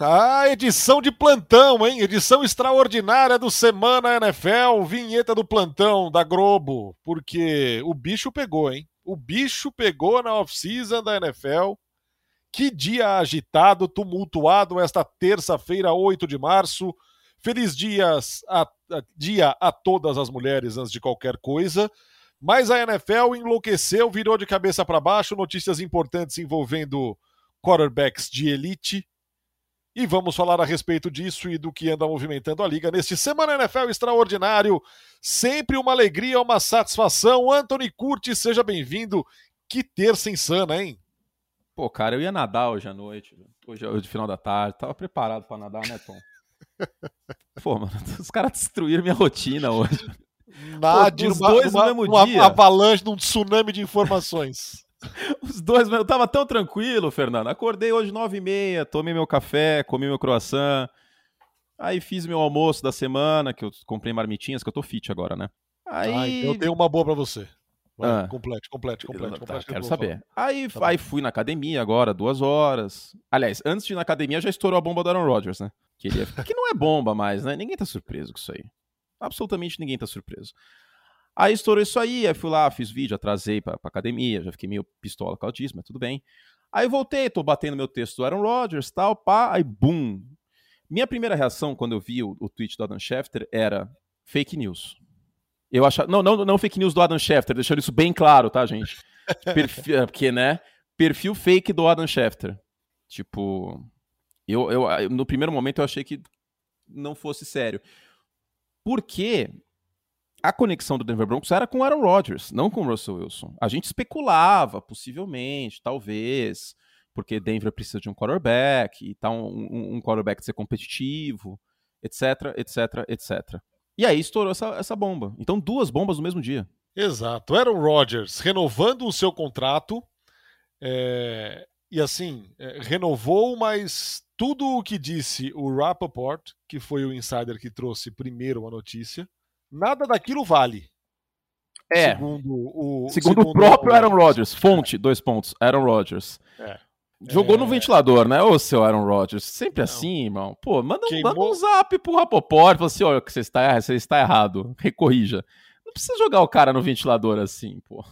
Ah, edição de plantão, hein? Edição extraordinária do Semana NFL, vinheta do plantão da Globo, porque o bicho pegou, hein? O bicho pegou na off-season da NFL. Que dia agitado, tumultuado esta terça-feira, 8 de março. Feliz dias a, a, dia a todas as mulheres antes de qualquer coisa. Mas a NFL enlouqueceu, virou de cabeça para baixo, notícias importantes envolvendo quarterbacks de elite. E vamos falar a respeito disso e do que anda movimentando a liga neste Semana NFL extraordinário. Sempre uma alegria, uma satisfação. Anthony Curtis, seja bem-vindo. Que terça insana, hein? Pô, cara, eu ia nadar hoje à noite, hoje, hoje final da tarde. Tava preparado para nadar, né, Tom? Pô, mano, os caras destruíram minha rotina hoje. Nada, os dois numa, no mesmo dia. avalanche, num tsunami de informações. Os dois, eu tava tão tranquilo, Fernando. Acordei hoje nove e meia, tomei meu café, comi meu croissant. Aí fiz meu almoço da semana, que eu comprei marmitinhas, que eu tô fit agora, né? Aí... Ah, então eu tenho uma boa para você. Vai, ah. Complete, complete, complete. Tá, complete quero saber. Aí, tá aí fui na academia agora, duas horas. Aliás, antes de ir na academia já estourou a bomba do Aaron Rodgers, né? Que, ia... que não é bomba mais, né? Ninguém tá surpreso com isso aí. Absolutamente ninguém tá surpreso. Aí estourou isso aí, aí fui lá, fiz vídeo, atrasei pra, pra academia, já fiquei meio pistola com autismo, mas tudo bem. Aí voltei, tô batendo meu texto do Aaron Rodgers, tal, pá, aí bum. Minha primeira reação quando eu vi o, o tweet do Adam Schefter era fake news. Eu achava, não, não, não fake news do Adam Schefter, deixando isso bem claro, tá, gente? É, porque, né, perfil fake do Adam Schefter. Tipo, eu, eu, no primeiro momento eu achei que não fosse sério. Porque a conexão do Denver Broncos era com Aaron Rodgers, não com Russell Wilson. A gente especulava, possivelmente, talvez, porque Denver precisa de um quarterback, e tal, um, um quarterback ser competitivo, etc, etc, etc. E aí estourou essa, essa bomba. Então, duas bombas no mesmo dia. Exato. Aaron Rodgers renovando o seu contrato. É... E assim, é, renovou, mas tudo o que disse o Rappaport, que foi o insider que trouxe primeiro a notícia, nada daquilo vale. É. Segundo o, segundo, segundo o próprio o... Aaron Rodgers. Fonte, dois pontos. Aaron Rodgers. É. Jogou é... no ventilador, né? Ô, seu Aaron Rodgers. Sempre Não. assim, irmão. Pô, manda, Queimou... manda um zap pro Rapoport. Fala assim, olha, você está, você está errado. Recorrija. Não precisa jogar o cara no ventilador assim, pô.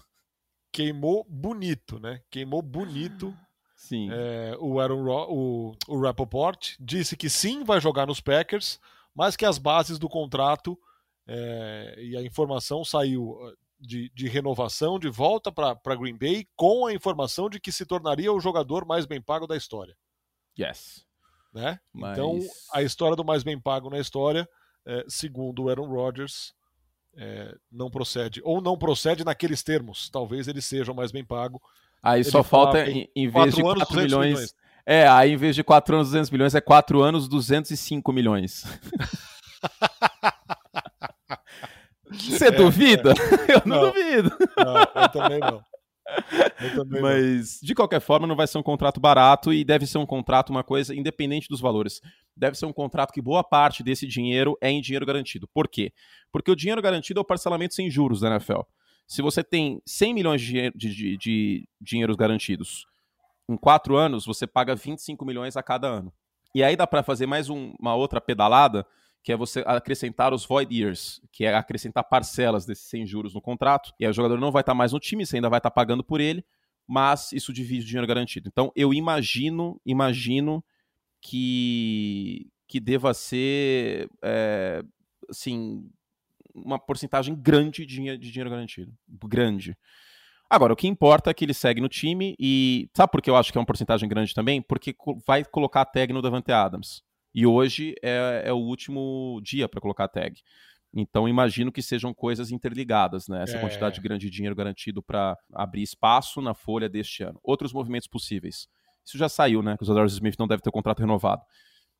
Queimou bonito, né? Queimou bonito Sim. É, o Aaron Ro o, o Rappaport disse que sim, vai jogar nos Packers, mas que as bases do contrato é, e a informação saiu uh, de, de renovação de volta para Green Bay com a informação de que se tornaria o jogador mais bem pago da história. Yes. Né? Mas... Então, a história do mais bem pago na história, é, segundo o Aaron Rodgers, é, não procede. Ou não procede naqueles termos. Talvez ele seja o mais bem pago. Aí ele só falta, em, em vez de 4 milhões, milhões. É, aí em vez de 4 anos 200 milhões, é 4 anos 205 milhões. Você é, duvida? É. Eu não, não duvido. Não, eu também não. também Mas, não. de qualquer forma, não vai ser um contrato barato e deve ser um contrato, uma coisa independente dos valores. Deve ser um contrato que boa parte desse dinheiro é em dinheiro garantido. Por quê? Porque o dinheiro garantido é o parcelamento sem juros da NFL. Se você tem 100 milhões de, de, de, de dinheiros garantidos em quatro anos, você paga 25 milhões a cada ano. E aí dá para fazer mais um, uma outra pedalada, que é você acrescentar os void years, que é acrescentar parcelas desses 100 juros no contrato. E aí o jogador não vai estar tá mais no time, você ainda vai estar tá pagando por ele, mas isso divide o dinheiro garantido. Então eu imagino, imagino que que deva ser, é, assim, uma porcentagem grande de dinheiro, de dinheiro garantido. Grande. Agora, o que importa é que ele segue no time e. Sabe por que eu acho que é uma porcentagem grande também? Porque vai colocar a tag no Davante Adams. E hoje é, é o último dia para colocar a tag. Então, imagino que sejam coisas interligadas, né? Essa é. quantidade grande de dinheiro garantido para abrir espaço na folha deste ano. Outros movimentos possíveis. Isso já saiu, né? Que os Adores Smith não deve ter o contrato renovado.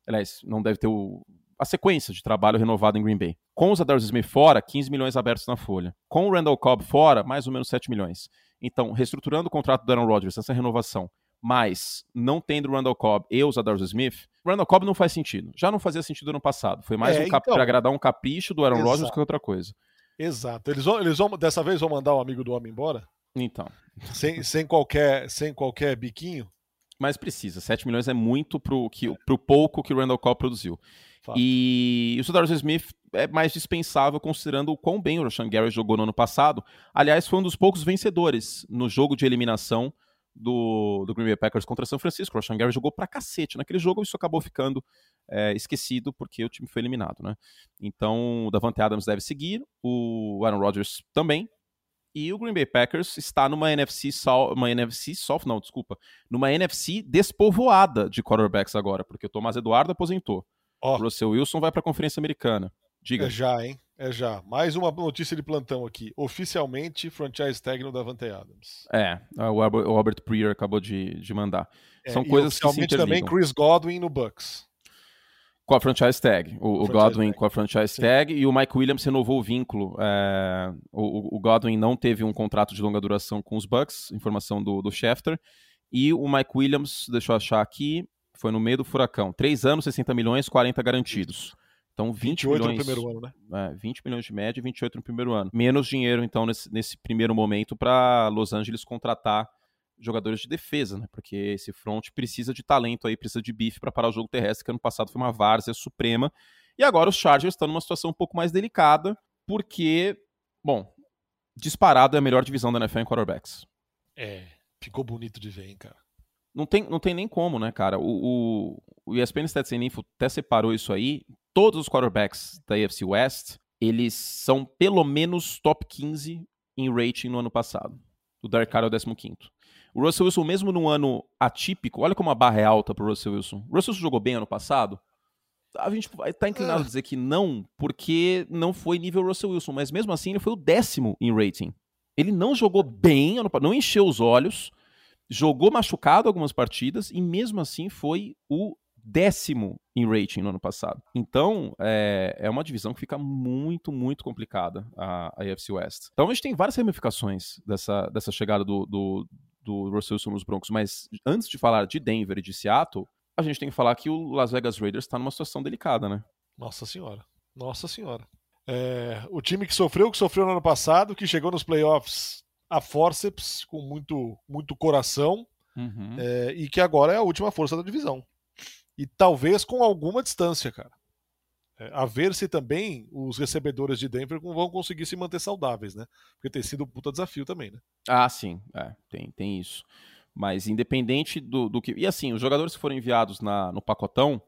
Aliás, não deve ter o, a sequência de trabalho renovado em Green Bay. Com os Adarius Smith fora, 15 milhões abertos na folha. Com o Randall Cobb fora, mais ou menos 7 milhões. Então, reestruturando o contrato do Aaron Rodgers, essa renovação, mas não tendo o Randall Cobb e os Adarius Smith, Randall Cobb não faz sentido. Já não fazia sentido no passado. Foi mais é, um então, para agradar um capricho do Aaron exato. Rodgers que outra coisa. Exato. Eles vão, eles vão, dessa vez vão mandar o amigo do homem embora? Então. Sem, sem, qualquer, sem qualquer biquinho? Mas precisa. 7 milhões é muito pro, que, pro pouco que o Randall Cobb produziu. E o Cedar Smith é mais dispensável considerando o quão bem o Rashan Gary jogou no ano passado. Aliás, foi um dos poucos vencedores no jogo de eliminação do, do Green Bay Packers contra São Francisco. O Rashan Gary jogou pra cacete naquele jogo e isso acabou ficando é, esquecido porque o time foi eliminado, né? Então, o Davante Adams deve seguir, o Aaron Rodgers também, e o Green Bay Packers está numa NFC, uma NFC soft, não, desculpa, numa NFC despovoada de quarterbacks agora, porque o Tomás Eduardo aposentou. O Russell Wilson vai para a Conferência Americana. Diga. É já, hein? É já. Mais uma notícia de plantão aqui. Oficialmente, franchise tag no Davante Adams. É, o Albert Breer acabou de, de mandar. É, São coisas que se também Chris Godwin no Bucks. Com a franchise tag. O, o Godwin tag. com a franchise Sim. tag e o Mike Williams renovou o vínculo. É, o, o, Godwin não teve um contrato de longa duração com os Bucks, informação do, do Schefter. E o Mike Williams, deixa eu achar aqui, foi no meio do furacão. 3 anos, 60 milhões, 40 garantidos. Então, 20 28 milhões. no primeiro ano, né? É, 20 milhões de média e 28 no primeiro ano. Menos dinheiro, então, nesse, nesse primeiro momento, para Los Angeles contratar jogadores de defesa, né? Porque esse front precisa de talento aí, precisa de bife para parar o jogo terrestre, que ano passado foi uma várzea suprema. E agora os Chargers estão numa situação um pouco mais delicada, porque, bom, disparado é a melhor divisão da NFL em quarterbacks. É, ficou bonito de ver, hein, cara. Não tem, não tem nem como, né, cara? O, o, o ESPN Stats Info até separou isso aí. Todos os quarterbacks da AFC West, eles são pelo menos top 15 em rating no ano passado. O Derek Carr é o 15 o Russell Wilson, mesmo num ano atípico, olha como a barra é alta pro Russell Wilson. O Russell Wilson jogou bem ano passado? A gente tá inclinado a dizer que não, porque não foi nível Russell Wilson, mas mesmo assim ele foi o décimo em rating. Ele não jogou bem, não encheu os olhos, jogou machucado algumas partidas e mesmo assim foi o décimo em rating no ano passado. Então, é, é uma divisão que fica muito, muito complicada, a, a AFC West. Então, a gente tem várias ramificações dessa, dessa chegada do, do, do Russell Wilson nos Broncos, mas antes de falar de Denver e de Seattle, a gente tem que falar que o Las Vegas Raiders está numa situação delicada, né? Nossa senhora. Nossa senhora. É, o time que sofreu, que sofreu no ano passado, que chegou nos playoffs a forceps, com muito, muito coração, uhum. é, e que agora é a última força da divisão. E talvez com alguma distância, cara. É, a ver se também os recebedores de Denver vão conseguir se manter saudáveis, né? Porque tem sido um puta desafio também, né? Ah, sim, é, tem, tem isso. Mas independente do, do que. E assim, os jogadores que foram enviados na, no pacotão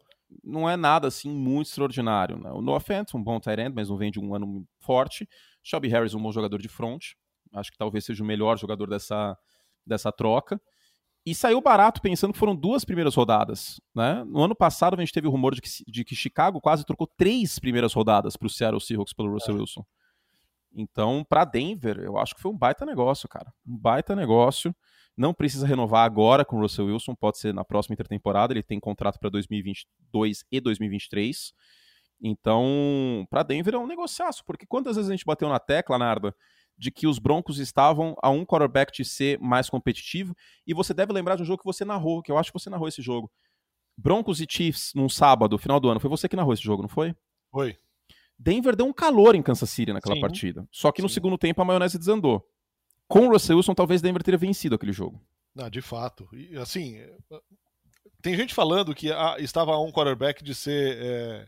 não é nada assim muito extraordinário. Né? O Noah Fant, um bom tight end, mas não vem de um ano forte. Shelby Harris, um bom jogador de front. Acho que talvez seja o melhor jogador dessa, dessa troca. E saiu barato pensando que foram duas primeiras rodadas. Né? No ano passado a gente teve o rumor de que, de que Chicago quase trocou três primeiras rodadas para o Seattle Seahawks pelo Russell é. Wilson. Então, para Denver, eu acho que foi um baita negócio, cara. Um baita negócio. Não precisa renovar agora com o Russell Wilson, pode ser na próxima intertemporada. Ele tem contrato para 2022 e 2023. Então, para Denver é um negociaço, porque quantas vezes a gente bateu na tecla, Narda, de que os Broncos estavam a um quarterback de ser mais competitivo. E você deve lembrar de um jogo que você narrou, que eu acho que você narrou esse jogo. Broncos e Chiefs num sábado, final do ano. Foi você que narrou esse jogo, não foi? Foi. Denver deu um calor em Kansas City naquela Sim. partida. Só que Sim. no segundo tempo a maionese desandou. Com o Russell Wilson, talvez Denver teria vencido aquele jogo. Ah, de fato. E, assim, tem gente falando que ah, estava a um quarterback de ser é,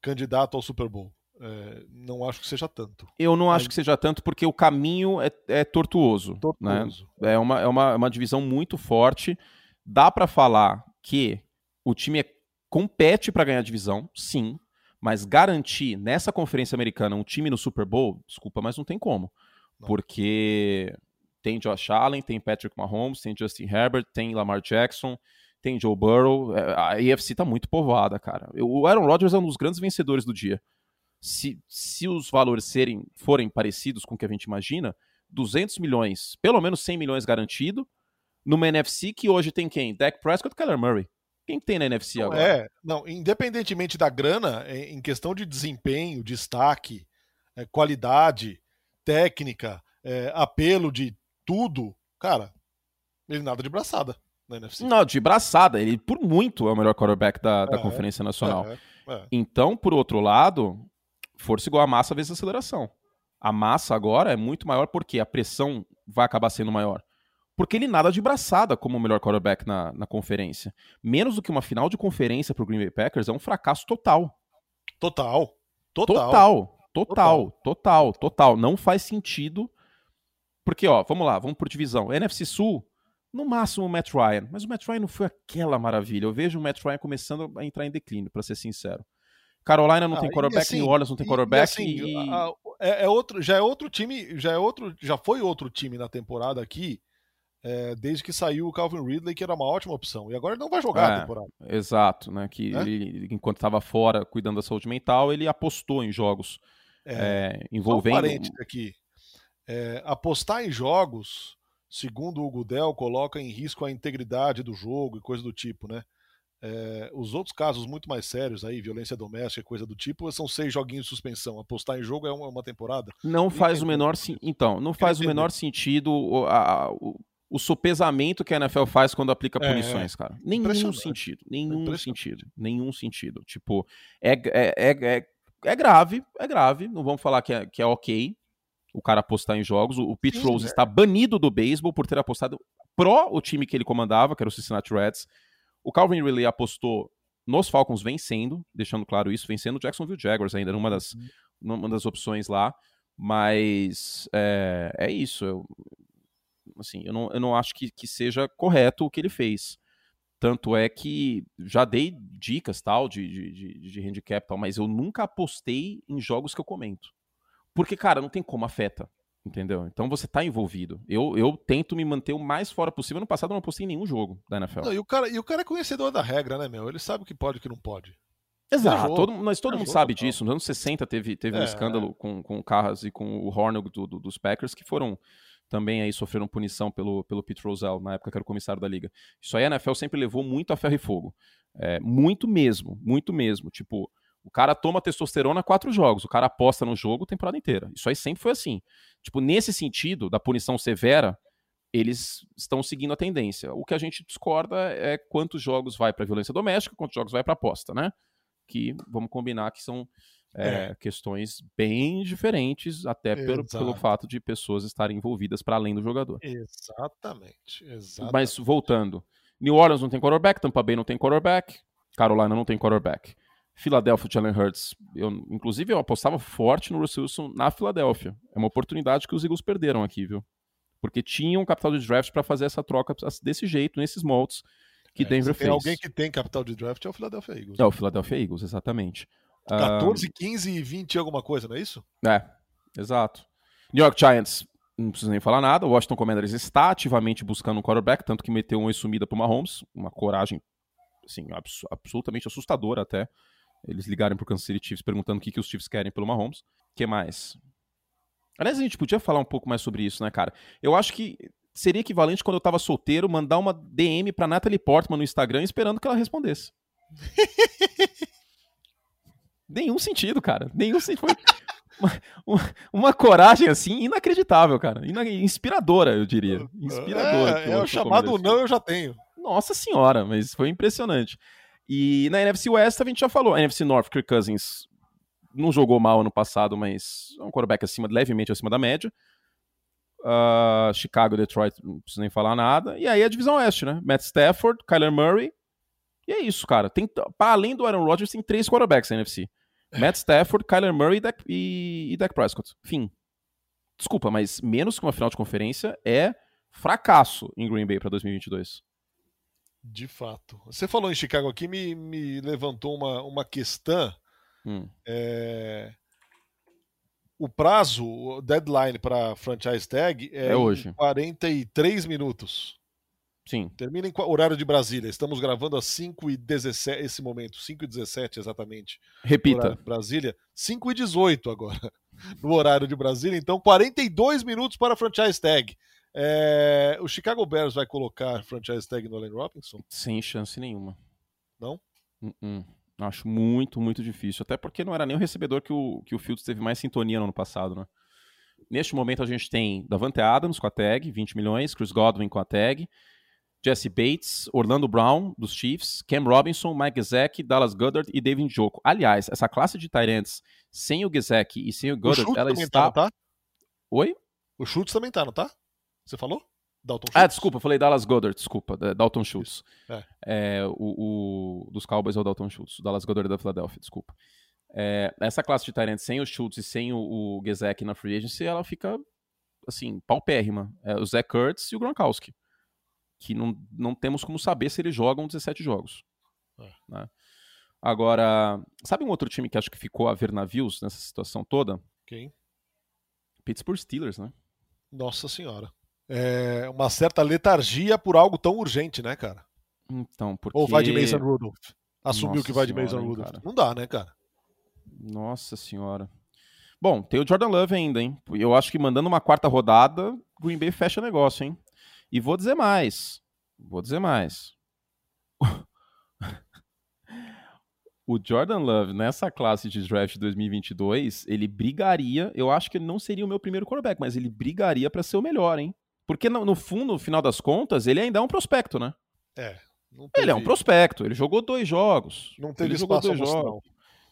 candidato ao Super Bowl. É, não acho que seja tanto. Eu não Mas... acho que seja tanto porque o caminho é, é tortuoso. tortuoso. Né? É, uma, é uma, uma divisão muito forte. Dá para falar que o time é, compete para ganhar a divisão, sim. Mas garantir nessa conferência americana um time no Super Bowl, desculpa, mas não tem como. Não. Porque tem Josh Allen, tem Patrick Mahomes, tem Justin Herbert, tem Lamar Jackson, tem Joe Burrow. É, a AFC tá muito povoada, cara. O Aaron Rodgers é um dos grandes vencedores do dia se, se os valores serem, forem parecidos com o que a gente imagina, 200 milhões, pelo menos 100 milhões garantido, numa NFC que hoje tem quem? Dak Prescott e Kyler Murray. Quem tem na NFC não, agora? É, não, independentemente da grana, é, em questão de desempenho, destaque, é, qualidade, técnica, é, apelo de tudo, cara, ele nada de braçada na NFC. Não, de braçada. Ele, por muito, é o melhor quarterback da, da é, Conferência Nacional. É, é. Então, por outro lado, força igual a massa vezes aceleração. A massa agora é muito maior porque a pressão vai acabar sendo maior. porque ele nada de braçada como o melhor quarterback na, na conferência. Menos do que uma final de conferência pro Green Bay Packers é um fracasso total. Total. Total. Total. Total. Total. Total. Não faz sentido. Porque, ó, vamos lá, vamos por divisão. NFC Sul, no máximo o Matt Ryan. Mas o Matt Ryan não foi aquela maravilha. Eu vejo o Matt Ryan começando a entrar em declínio, para ser sincero. Carolina não ah, tem quarterback, assim, New Orleans não tem quarterback. E, assim, e... A, é, é, outro, já é outro time, já é outro, já foi outro time na temporada aqui é, desde que saiu o Calvin Ridley, que era uma ótima opção. E agora ele não vai jogar é, a temporada. Exato, né? Que é? ele, enquanto estava fora cuidando da saúde mental, ele apostou em jogos é, é envolvendo. Um aqui. É, apostar em jogos, segundo o Gudel, coloca em risco a integridade do jogo e coisa do tipo, né? É, os outros casos muito mais sérios aí, violência doméstica e coisa do tipo, são seis joguinhos de suspensão. Apostar em jogo é uma, uma temporada. Não faz o menor Então, não faz o menor sentido a, a, o sopesamento que a NFL faz quando aplica é, punições, é. cara. Nenhum sentido. Nenhum sentido. Nenhum sentido. Tipo, é, é, é, é, é, grave, é grave. Não vamos falar que é, que é ok o cara apostar em jogos. O, o Pete Sim, Rose é. está banido do beisebol por ter apostado pró o time que ele comandava, que era o Cincinnati Reds. O Calvin Ridley apostou nos Falcons vencendo, deixando claro isso, vencendo o Jacksonville Jaguars ainda numa das, uhum. numa das opções lá. Mas é, é isso. Eu, Assim, eu não, eu não acho que, que seja correto o que ele fez. Tanto é que já dei dicas tal de, de, de, de handicap tal, mas eu nunca apostei em jogos que eu comento. Porque, cara, não tem como afeta. Entendeu? Então você tá envolvido. Eu, eu tento me manter o mais fora possível. No passado eu não apostei em nenhum jogo da NFL. Não, e, o cara, e o cara é conhecedor da regra, né, meu? Ele sabe o que pode e o que não pode. Exato, é todo, mas todo é mundo sabe disso. Nos anos 60 teve, teve é, um escândalo com, com o Carras e com o Hornung do, do, dos Packers que foram também aí sofreram punição pelo, pelo Pete Rozelle, na época que era o comissário da liga. Isso aí a NFL sempre levou muito a ferro e fogo. É, muito mesmo, muito mesmo. Tipo, o cara toma testosterona quatro jogos, o cara aposta no jogo a temporada inteira. Isso aí sempre foi assim. Tipo, nesse sentido, da punição severa, eles estão seguindo a tendência. O que a gente discorda é quantos jogos vai para violência doméstica, quantos jogos vai para aposta, né? Que vamos combinar que são é, é. questões bem diferentes, até pelo, pelo, fato de pessoas estarem envolvidas para além do jogador. Exatamente, exatamente. Mas voltando, New Orleans não tem quarterback, Tampa Bay não tem quarterback, Carolina não tem quarterback. Philadelphia Jalen Hurts, eu, inclusive eu apostava forte no Russell Wilson na Filadélfia. É uma oportunidade que os Eagles perderam aqui, viu? Porque tinham capital de draft para fazer essa troca desse jeito, nesses moldes que é, Denver fez. Alguém que tem capital de draft é o Philadelphia Eagles. É o Philadelphia Eagles, exatamente. 14, 15 e 20 alguma coisa, não é isso? É, exato. New York Giants, não precisa nem falar nada. O Washington Commanders está ativamente buscando um quarterback, tanto que meteu uma sumida para o Mahomes, uma coragem assim, abs absolutamente assustadora até. Eles ligaram pro Kansas City Chiefs perguntando o que, que os Chiefs querem pelo Mahomes. O que mais? Aliás, a gente podia falar um pouco mais sobre isso, né, cara? Eu acho que seria equivalente quando eu tava solteiro mandar uma DM pra Natalie Portman no Instagram esperando que ela respondesse. Nenhum sentido, cara. Nenhum sentido. Uma, uma, uma, coragem, assim, inacreditável, cara. Ina inspiradora, eu diria. Inspiradora. É, é o chamado não eu já tenho. Nossa senhora, mas foi impressionante. E na NFC West a gente já falou. A NFC North, Kirk Cousins não jogou mal ano passado, mas é um quarterback acima, levemente acima da média. Uh, Chicago, Detroit, não preciso nem falar nada. E aí a divisão oeste, né? Matt Stafford, Kyler Murray, e é isso, cara. Tem, para além do Aaron Rodgers, tem três quarterbacks na NFC. É. Matt Stafford, Kyler Murray e Dak, e, e Dak Prescott. Fim. Desculpa, mas menos que uma final de conferência é fracasso em Green Bay para 2022. De fato. Você falou em Chicago aqui, me, me levantou uma, uma questão. Hum. É... O prazo, o deadline para franchise tag é, é hoje. 43 minutos. Sim. Termina em horário de Brasília. Estamos gravando às 5 e 17 esse momento, 5 e 17 exatamente. Repita. Brasília, 5 e 18 agora, no horário de Brasília. Então, 42 minutos para franchise tag. É... O Chicago Bears vai colocar franchise tag no Allen Robinson? Sem chance nenhuma. Não? Uh -uh. Acho muito, muito difícil. Até porque não era nem o recebedor que o, que o Fields teve mais sintonia no ano passado, né? Neste momento a gente tem Davante Adams com a tag, 20 milhões, Chris Godwin com a tag, Jesse Bates, Orlando Brown, dos Chiefs, Cam Robinson, Mike Gesicki, Dallas Goddard e David Njoku. Aliás, essa classe de Tyrants sem o Gesicki e sem o Goddard, o ela está... Tá, tá? Oi? O Schultz também tá, não tá? Você falou? Dalton Schultz. Ah, desculpa, falei Dallas Goddard, desculpa, Dalton Schultz. É. é o, o, dos Cowboys é o Dalton Schultz, o Dallas Goddard é da Philadelphia, desculpa. É, essa classe de Tyrant sem o Schultz e sem o, o Gesek na free agency, ela fica, assim, paupérrima. É o Zach Kurtz e o Gronkowski, que não, não temos como saber se eles jogam 17 jogos. É. Né? Agora, sabe um outro time que acho que ficou a ver navios nessa situação toda? Quem? Pittsburgh Steelers, né? Nossa senhora é, uma certa letargia por algo tão urgente, né, cara? Então, porque... Ou vai de Mason Rudolph? Assumiu Nossa que vai senhora, de Mason Rudolph. Hein, Não dá, né, cara? Nossa senhora. Bom, tem o Jordan Love ainda, hein? Eu acho que mandando uma quarta rodada, Green Bay fecha negócio, hein? E vou dizer mais. Vou dizer mais. o Jordan Love, nessa classe de draft 2022, ele brigaria. Eu acho que ele não seria o meu primeiro quarterback, mas ele brigaria para ser o melhor, hein? Porque no, no, fundo, no final das contas, ele ainda é um prospecto, né? É. Teve... Ele é um prospecto, ele jogou dois jogos. Não teve ele jogou dois jogos.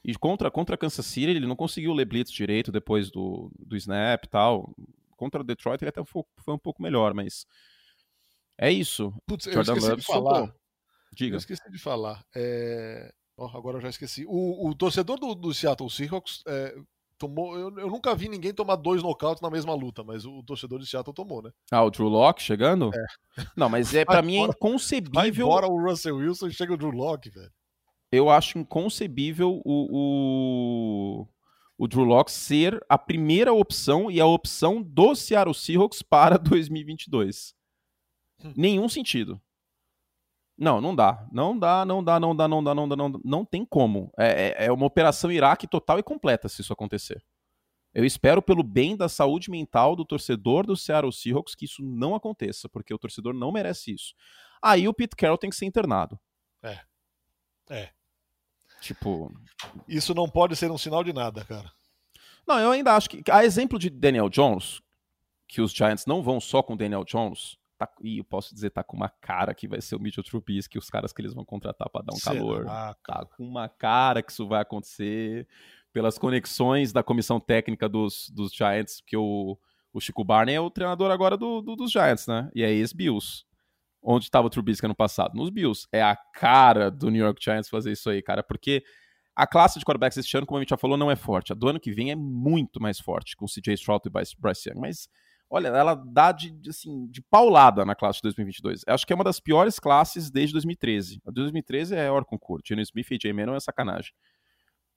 E contra, contra Kansas City, ele não conseguiu ler blitz direito depois do, do snap e tal. Contra o Detroit, ele até foi, foi um pouco melhor, mas. É isso. Putz, Jordan eu esqueci Love de falar. Diga. Eu esqueci de falar. É... Oh, agora eu já esqueci. O, o torcedor do, do Seattle Seahawks é, tomou. Eu, eu, nunca vi ninguém tomar dois nocautes na mesma luta, mas o, o torcedor de Seattle tomou, né? Ah, o Drew Locke chegando? É. Não, mas é para mim é inconcebível. Vai embora o Russell Wilson e chega o Drew Locke, velho. Eu acho inconcebível o, o, o Drew Locke ser a primeira opção e a opção do Seattle Seahawks para 2022. Hum. Nenhum sentido. Não, não dá. Não dá, não dá, não dá, não dá, não dá, não dá. Não tem como. É, é, é uma operação Iraque total e completa se isso acontecer. Eu espero, pelo bem da saúde mental do torcedor do Seattle Seahawks, que isso não aconteça, porque o torcedor não merece isso. Aí o Pete Carroll tem que ser internado. É. É. Tipo. Isso não pode ser um sinal de nada, cara. Não, eu ainda acho que. A exemplo de Daniel Jones, que os Giants não vão só com Daniel Jones, tá, e eu posso dizer, tá com uma cara que vai ser o Mitchell Trubisky, os caras que eles vão contratar para dar um Será? calor. Tá com uma cara que isso vai acontecer pelas conexões da comissão técnica dos, dos Giants, porque o, o Chico Barney é o treinador agora do, do dos Giants, né? E é ex-Bills. Onde estava o Trubisky ano passado? Nos Bills. É a cara do New York Giants fazer isso aí, cara, porque a classe de quarterbacks este ano, como a gente já falou, não é forte. A do ano que vem é muito mais forte, com o CJ Stroud e Bryce Young, mas olha, ela dá de, assim, de paulada na classe de 2022. Eu acho que é uma das piores classes desde 2013. A de 2013 é hora concurso. Geno Smith e J. Manuel é sacanagem.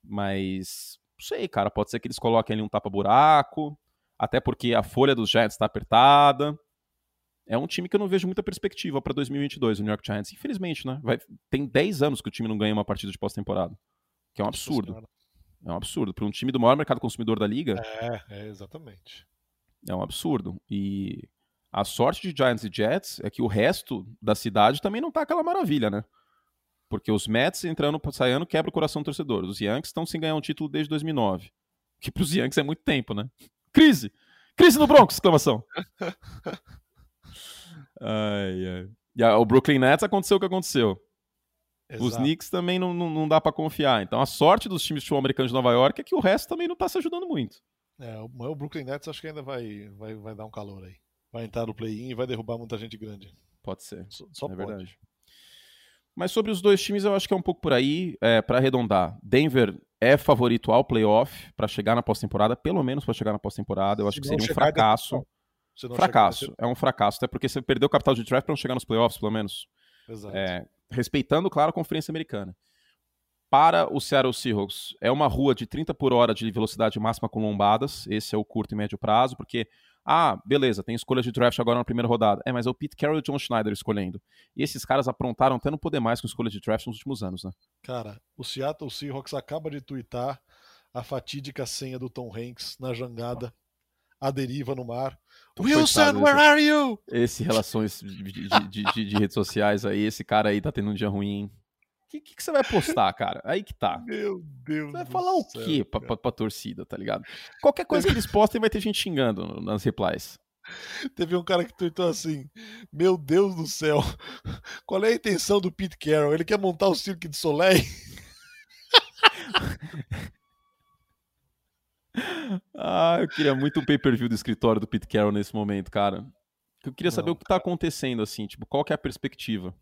Mas, não sei, cara, pode ser que eles coloquem ali um tapa-buraco, até porque a folha dos Giants está apertada. É um time que eu não vejo muita perspectiva para 2022, o New York Giants. Infelizmente, né? Vai, tem 10 anos que o time não ganha uma partida de pós-temporada. Que é um absurdo. É um absurdo. Para um time do maior mercado consumidor da liga. É, é exatamente. É um absurdo. E a sorte de Giants e Jets é que o resto da cidade também não tá aquela maravilha, né? Porque os Mets entrando, saindo, quebra o coração do torcedor. Os Yankees estão sem ganhar um título desde 2009. Que pros Yankees é muito tempo, né? Crise! Crise no Bronx! Exclamação. ai, ai. E a, o Brooklyn Nets aconteceu o que aconteceu. Exato. Os Knicks também não, não, não dá para confiar. Então a sorte dos times de futebol americano de Nova York é que o resto também não tá se ajudando muito. É, o Brooklyn Nets acho que ainda vai, vai, vai dar um calor aí. Vai entrar no play-in e vai derrubar muita gente grande. Pode ser. Só, só é pode. verdade. Mas sobre os dois times, eu acho que é um pouco por aí. É, para arredondar, Denver é favorito ao playoff para chegar na pós-temporada, pelo menos para chegar na pós-temporada. Eu acho que seria um fracasso. Fracasso. É um fracasso, até porque você perdeu o capital de draft para não chegar nos playoffs, pelo menos. Exato. É, respeitando, claro, a Conferência Americana para o Seattle Seahawks é uma rua de 30 por hora de velocidade máxima com lombadas, esse é o curto e médio prazo, porque, ah, beleza, tem escolha de draft agora na primeira rodada. É, mas é o Pete Carroll e o John Schneider escolhendo. E esses caras aprontaram até não poder mais com escolha de draft nos últimos anos, né? Cara, o Seattle Seahawks acaba de twittar a fatídica senha do Tom Hanks na jangada, a deriva no mar. Wilson, where are you? Esse relações de, de, de, de, redes sociais aí, esse cara aí tá tendo um dia ruim, o que, que, você vai postar, cara? Aí que tá. Meu Deus. Você vai falar o quê pra, pra, pra, torcida, tá ligado? Qualquer coisa que eles postem vai ter gente xingando nas replies. Teve um cara que tweetou assim: Meu Deus do céu, qual é a intenção do Pete Carroll? Ele quer montar o Cirque de Soleil? ah, eu queria muito um pay-per-view do escritório do Pete Carroll nesse momento, cara. Eu queria saber não, o que tá acontecendo, assim, tipo, qual que é a perspectiva?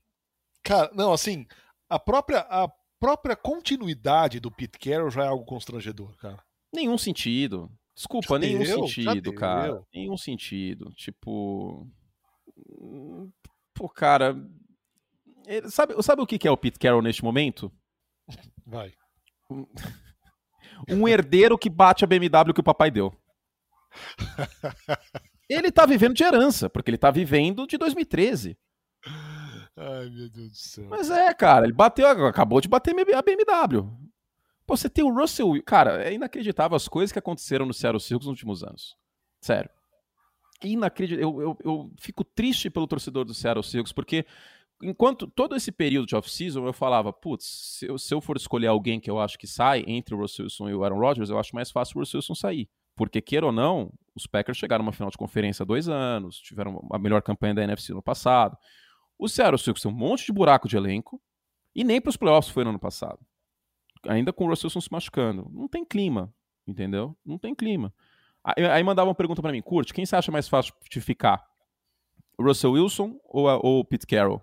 Cara, não, assim, a própria, a própria continuidade do Pete Carroll já é algo constrangedor, cara. Nenhum sentido. Desculpa, já nenhum deu, sentido, cara. Nenhum sentido. Tipo. Pô, cara. Sabe, sabe o que é o Pete Carroll neste momento? Vai. Um herdeiro que bate a BMW que o papai deu. Ele tá vivendo de herança, porque ele tá vivendo de 2013. Ai, meu Deus do céu. Mas é, cara, ele bateu, acabou de bater a BMW. Pô, você tem o Russell. Cara, é inacreditável as coisas que aconteceram no Seattle Seahawks nos últimos anos. Sério. Inacreditável. Eu, eu, eu fico triste pelo torcedor do Seattle Seahawks, porque enquanto todo esse período de off-season eu falava, putz, se eu, se eu, for escolher alguém que eu acho que sai entre o Russell Wilson e o Aaron Rodgers, eu acho mais fácil o Russell Wilson sair. Porque, queira ou não, os Packers chegaram a uma final de conferência há dois anos, tiveram a melhor campanha da NFC no passado. O Seattle Seahawks tem um monte de buraco de elenco e nem para os playoffs foi no ano passado ainda com o Russell Wilson se machucando. Não tem clima, entendeu? Não tem clima. Aí, aí mandava uma pergunta para mim, Curte, quem você acha mais fácil de ficar? O Russell Wilson ou, o Pete Carroll?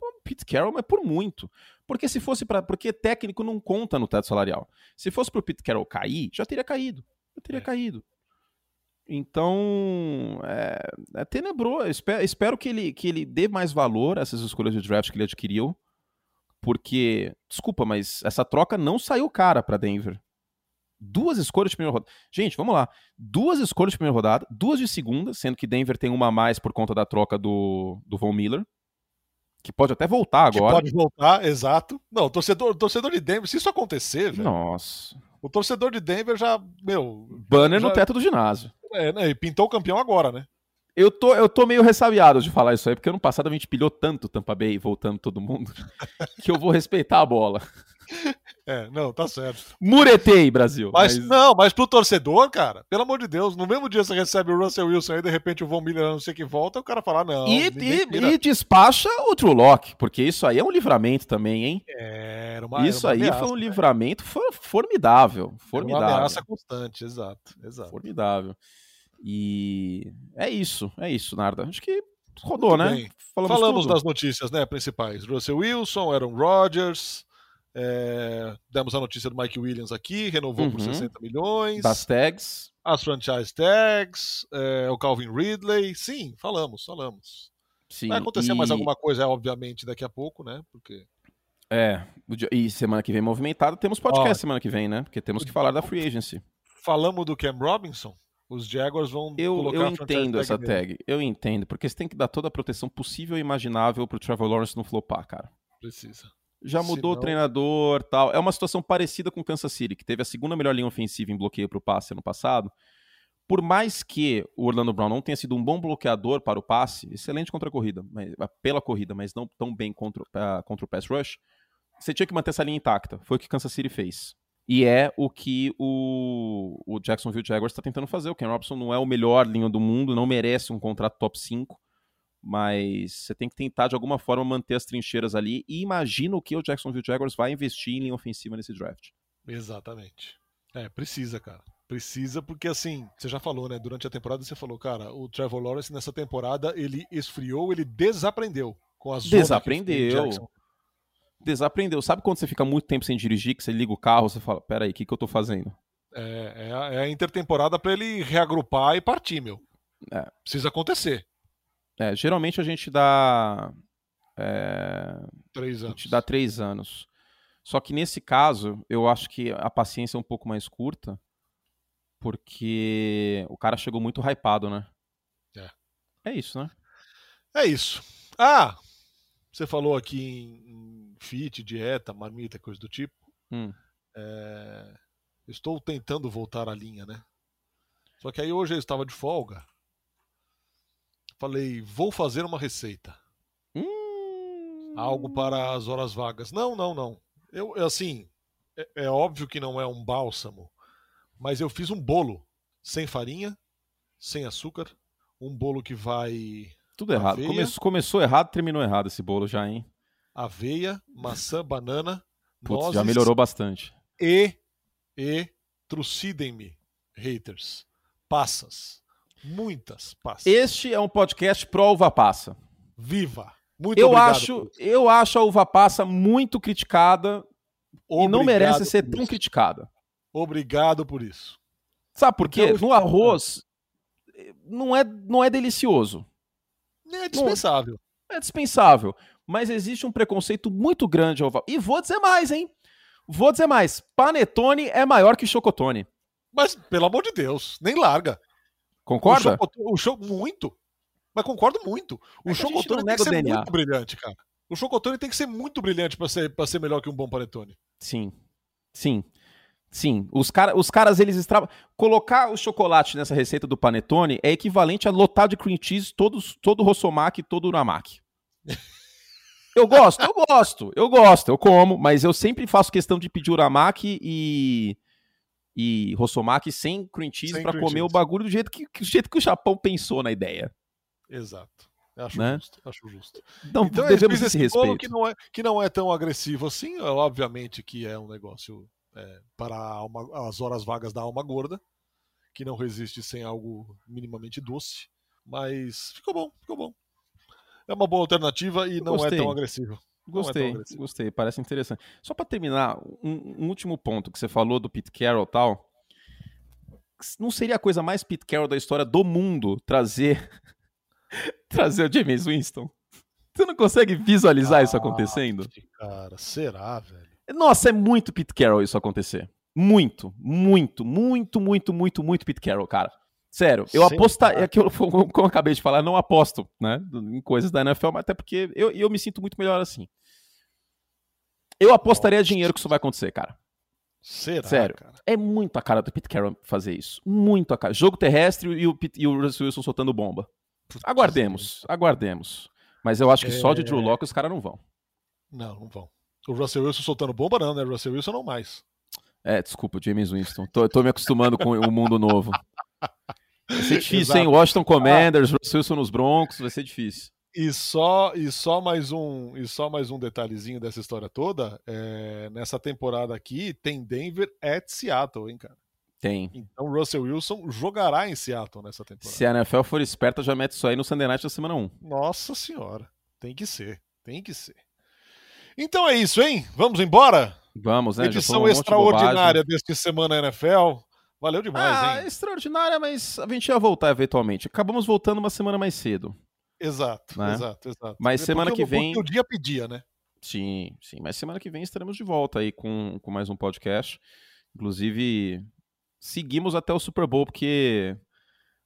O Pete Carroll, mas por muito. Porque se fosse para, porque técnico não conta no teto salarial. Se fosse para o Pete Carroll cair, já teria caído. Já teria é. caído. Então, é, é tenebroso. Espero, espero, que, ele, que ele dê mais valor a essas escolhas de draft que ele adquiriu porque, desculpa, mas essa troca não saiu cara para Denver. Duas escolhas de primeira rodada. Gente, vamos lá. Duas escolhas de primeira rodada, duas de segunda, sendo que Denver tem uma a mais por conta da troca do, do Von Miller. Que pode até voltar agora. Que pode voltar, exato. Não, torcedor, torcedor de Denver, se isso acontecer, velho. Nossa. O torcedor de Denver já, meu. Banner já, no teto do ginásio. É, né? E pintou o campeão agora, né? Eu tô, eu tô meio ressabiado de falar isso aí, porque ano passado a gente pilhou tanto Tampa Bay voltando todo mundo, que eu vou respeitar a bola. É, não, tá certo. Muretei, Brasil. Mas, mas, não, mas pro torcedor, cara, pelo amor de Deus, no mesmo dia você recebe o Russell Wilson aí, de repente o Von Miller não sei que volta, o cara fala, não. E, e, e, despacha o True Lock, porque isso aí é um livramento também, hein? É, era uma, isso era uma aí ameaça, foi um né? livramento formidável. Formidável. Era uma ameaça constante, exato, exato. Formidável. E é isso, é isso, Narda. Acho que rodou, Muito né? Falamos, Falamos das notícias né, principais. Russell Wilson, Aaron Rodgers. É... demos a notícia do Mike Williams aqui, renovou uhum. por 60 milhões. Das tags. As franchise tags, é... o Calvin Ridley. Sim, falamos, falamos. Sim, Vai acontecer e... mais alguma coisa, obviamente, daqui a pouco, né? Porque. É, e semana que vem movimentada, temos podcast Ó, semana que vem, né? Porque temos que falar da free agency. Falamos do Cam Robinson? Os Jaguars vão eu, colocar Eu entendo essa tag. Eu entendo, porque você tem que dar toda a proteção possível e imaginável pro Trevor Lawrence não flopar, cara. Precisa. Já mudou Senão... o treinador tal. É uma situação parecida com o Kansas City, que teve a segunda melhor linha ofensiva em bloqueio pro passe ano passado. Por mais que o Orlando Brown não tenha sido um bom bloqueador para o passe, excelente contra a corrida, mas, pela corrida, mas não tão bem contra, uh, contra o pass rush, você tinha que manter essa linha intacta. Foi o que Kansas City fez. E é o que o, o Jacksonville Jaguars está tentando fazer. O Ken Robinson não é o melhor linha do mundo, não merece um contrato top 5, mas você tem que tentar de alguma forma manter as trincheiras ali e imagina o que o Jacksonville Jaguars vai investir em linha ofensiva nesse draft. Exatamente. É, precisa, cara. Precisa, porque assim, você já falou, né? Durante a temporada você falou, cara, o Trevor Lawrence nessa temporada ele esfriou, ele desaprendeu com as Desaprendeu desaprendeu. Sabe quando você fica muito tempo sem dirigir, que você liga o carro, você fala, peraí, o que, que eu tô fazendo? É, é, a, é a intertemporada para ele reagrupar e partir, meu. É. Precisa acontecer. É, geralmente a gente dá. É, três anos. A gente dá três anos. Só que nesse caso, eu acho que a paciência é um pouco mais curta, porque o cara chegou muito hypado, né? É. É isso, né? É isso. Ah, você falou aqui em, fit, dieta, marmita, coisa do tipo. Hum. É, estou tentando voltar à linha, né? Só que aí hoje eu estava de folga. Falei, vou fazer uma receita. Hum... Algo para as horas vagas. Não, não, não. Eu, assim, é, é óbvio que não é um bálsamo, mas eu fiz um bolo sem farinha, sem açúcar, um bolo que vai tudo errado. Come começou errado, terminou errado esse bolo já, hein? Aveia, maçã, banana, Putz, nozes, já melhorou bastante. E, e, trucidem-me, haters, passas. Muitas passas. Este é um podcast pro uva passa. Viva! Muito eu obrigado. acho, eu acho a uva passa muito criticada Obrigado e não merece ser tão isso. criticada. Obrigado por isso. Sabe por quê? Então, No arroz não é, não é delicioso. É dispensável. É dispensável. Mas existe um preconceito muito grande ao. E vou dizer mais, hein? Vou dizer mais. Panetone é maior que chocotone. Mas, pelo amor de Deus, nem larga. Concorda? O chocotone, o cho- muito. Mas concordo muito. O É chocotone tem que ser DNA. muito brilhante, cara. O chocotone tem que ser muito brilhante pra ser, pra ser melhor que um bom panetone. Sim. Sim. Sim. Os, cara, os caras, eles extravam. Colocar o chocolate nessa receita do panetone é equivalente a lotar de cream cheese todos, todo o Rossomaki e todo o Uramaki. Eu gosto, eu gosto, eu gosto, eu como, mas eu sempre faço questão de pedir Uramaki e. E Rossomaki sem cream cheese cream comer o cheese. bagulho do jeito que, do jeito que o Japão pensou na ideia. Exato. Acho Né? justo, acho justo. Então, Então devemos esse esse respeito. que não, é, que não é tão agressivo assim, é, obviamente que é um negócio é, para alma- as horas vagas da alma gorda, que não resiste sem algo minimamente doce, mas ficou bom, ficou bom. É uma boa alternativa e não Gostei. é tão agressivo. É Gostei, agressivo. gostei, parece interessante. Só pra terminar, um, um último ponto que você falou do Pete Carroll e tal. Não seria a coisa mais Pete Carroll da história do mundo trazer trazer o James Winston? Você não consegue visualizar isso acontecendo? Ah, Cara, será, velho? Nossa, é muito Pete Carroll isso acontecer. Muito, muito, muito, muito, muito, muito Pete Carroll, cara. Sério, eu aposto, cara. é que eu, como eu acabei de falar, não aposto, né, em coisas da NFL, mas até porque eu, eu me sinto muito melhor assim. Eu apostaria Nossa. dinheiro que isso vai acontecer, cara. Será, Sério. cara? É muito a cara do Pete Carroll fazer isso. Muito a cara. Jogo terrestre e o, Pete- e o Russell Wilson soltando bomba. Aguardemos, aguardemos. Mas eu acho que só de É. Drew Locke os caras não vão. Não, não vão. O Russell Wilson soltando bomba, não, né? O Russell Wilson não mais. É, desculpa, James Winston. Tô, tô me acostumando com o mundo novo. Vai ser difícil, Exato. hein? Washington Commanders, Russell Wilson nos Broncos, vai ser difícil. E só, e só mais um e só mais um detalhezinho dessa história toda. é, nessa temporada aqui tem Denver at Seattle, hein, cara? Tem. Então Russell Wilson jogará em Seattle nessa temporada. Se a NFL for esperta, já mete isso aí no Sunday Night da semana 1. Nossa senhora, tem que ser, tem que ser. Então é isso, hein? Vamos embora? Vamos, né? Edição um de extraordinária bobagem. desse Semana NFL. Valeu demais, Ah, hein? extraordinária, mas a gente ia voltar eventualmente. Acabamos voltando uma semana mais cedo. Exato, né? exato, exato. Mas É semana que vem- o dia pedia, né? Sim, sim. Mas semana que vem estaremos de volta aí com, com mais um podcast. Inclusive, seguimos até o Super Bowl, porque.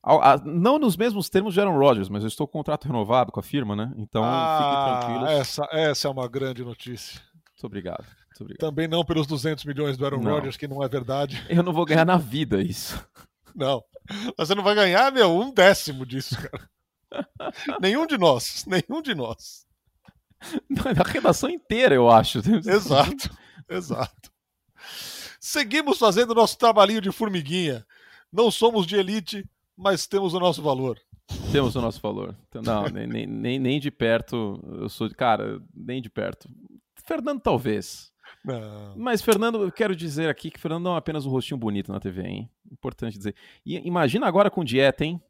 A- a- não nos mesmos termos de Aaron Rodgers, mas eu estou com contrato renovado com a firma, né? Então ah, fiquem tranquilos. essa, essa é uma grande notícia. Muito obrigado. Muito obrigado. Também não pelos 200 milhões do Aaron. Rodgers, que não é verdade. Eu não vou ganhar na vida isso. Não. Mas você não vai ganhar, meu, um décimo disso, cara. nenhum de nós. Nenhum de nós. Na redação inteira, eu acho. Exato. Exato. Seguimos fazendo nosso trabalhinho de formiguinha. Não somos de elite, mas temos o nosso valor. Temos o nosso valor. Então, Não, nem, nem, nem, nem de perto. Eu sou de. Cara, nem de perto. Fernando, talvez. Não. Mas, Fernando, eu quero dizer aqui que Fernando não é apenas um rostinho bonito na TV, hein? Importante dizer. E imagina agora com dieta, hein?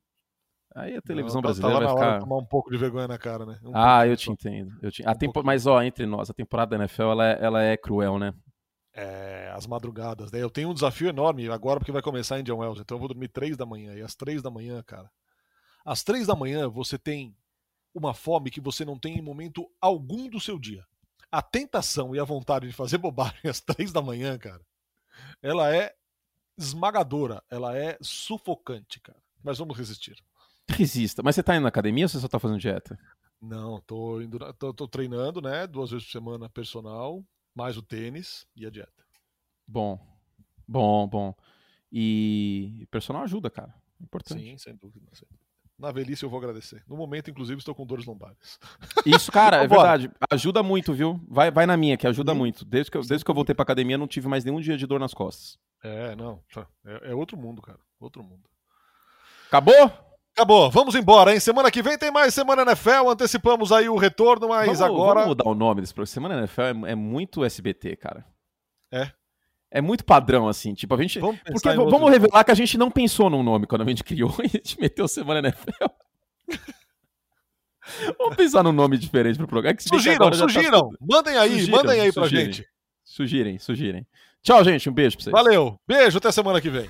Aí a televisão Não, tá- brasileira tá vai ficar. tomar um pouco de vergonha na cara, né? Um Ah, eu só. te entendo. Eu te... a Um tempo... Mas, ó, entre nós, a temporada da NFL ela é, ela é cruel, né? É, as madrugadas, né? Eu tenho um desafio enorme agora porque vai começar Indian Wells, então eu vou dormir três da manhã. E às três da manhã, cara. Às três da manhã você tem uma fome que você não tem em momento algum do seu dia. A tentação e a vontade de fazer bobagem às três da manhã, cara, ela é esmagadora, ela é sufocante, cara. Mas vamos resistir. Resista. Mas você tá indo na academia ou você só tá fazendo dieta? Não, tô, indo, tô, tô treinando, né? Duas vezes por semana personal, mais o tênis e a dieta. Bom. Bom, bom. E personal ajuda, cara. Importante. Sim, sem dúvida, sem dúvida. Na velhice eu vou agradecer. No momento, inclusive, estou com dores lombares. Isso, cara, é verdade. Ajuda muito, viu? Vai, vai na minha, que ajuda Sim. muito. Desde que, eu, desde que eu voltei pra academia, não tive mais nenhum dia de dor nas costas. É, não. É, é outro mundo, cara. Outro mundo. Acabou? Acabou, vamos embora, hein? Semana que vem tem mais Semana NFL. Antecipamos aí o retorno, mas vamos, agora. Vamos mudar o nome desse programa. Semana NFL é, é muito SBT, cara. É? É muito padrão, assim. Tipo, a gente. Vamos porque vamos revelar que a gente não pensou num nome quando a gente criou e a gente meteu Semana NFL. vamos pensar num nome diferente pro programa. É sugiram, sugiram. Tá... Mandem aí, sugiram, mandem aí pra sugirem, gente. Sugirem, sugirem. Tchau, gente. Um beijo pra vocês. Valeu. Beijo, até semana que vem.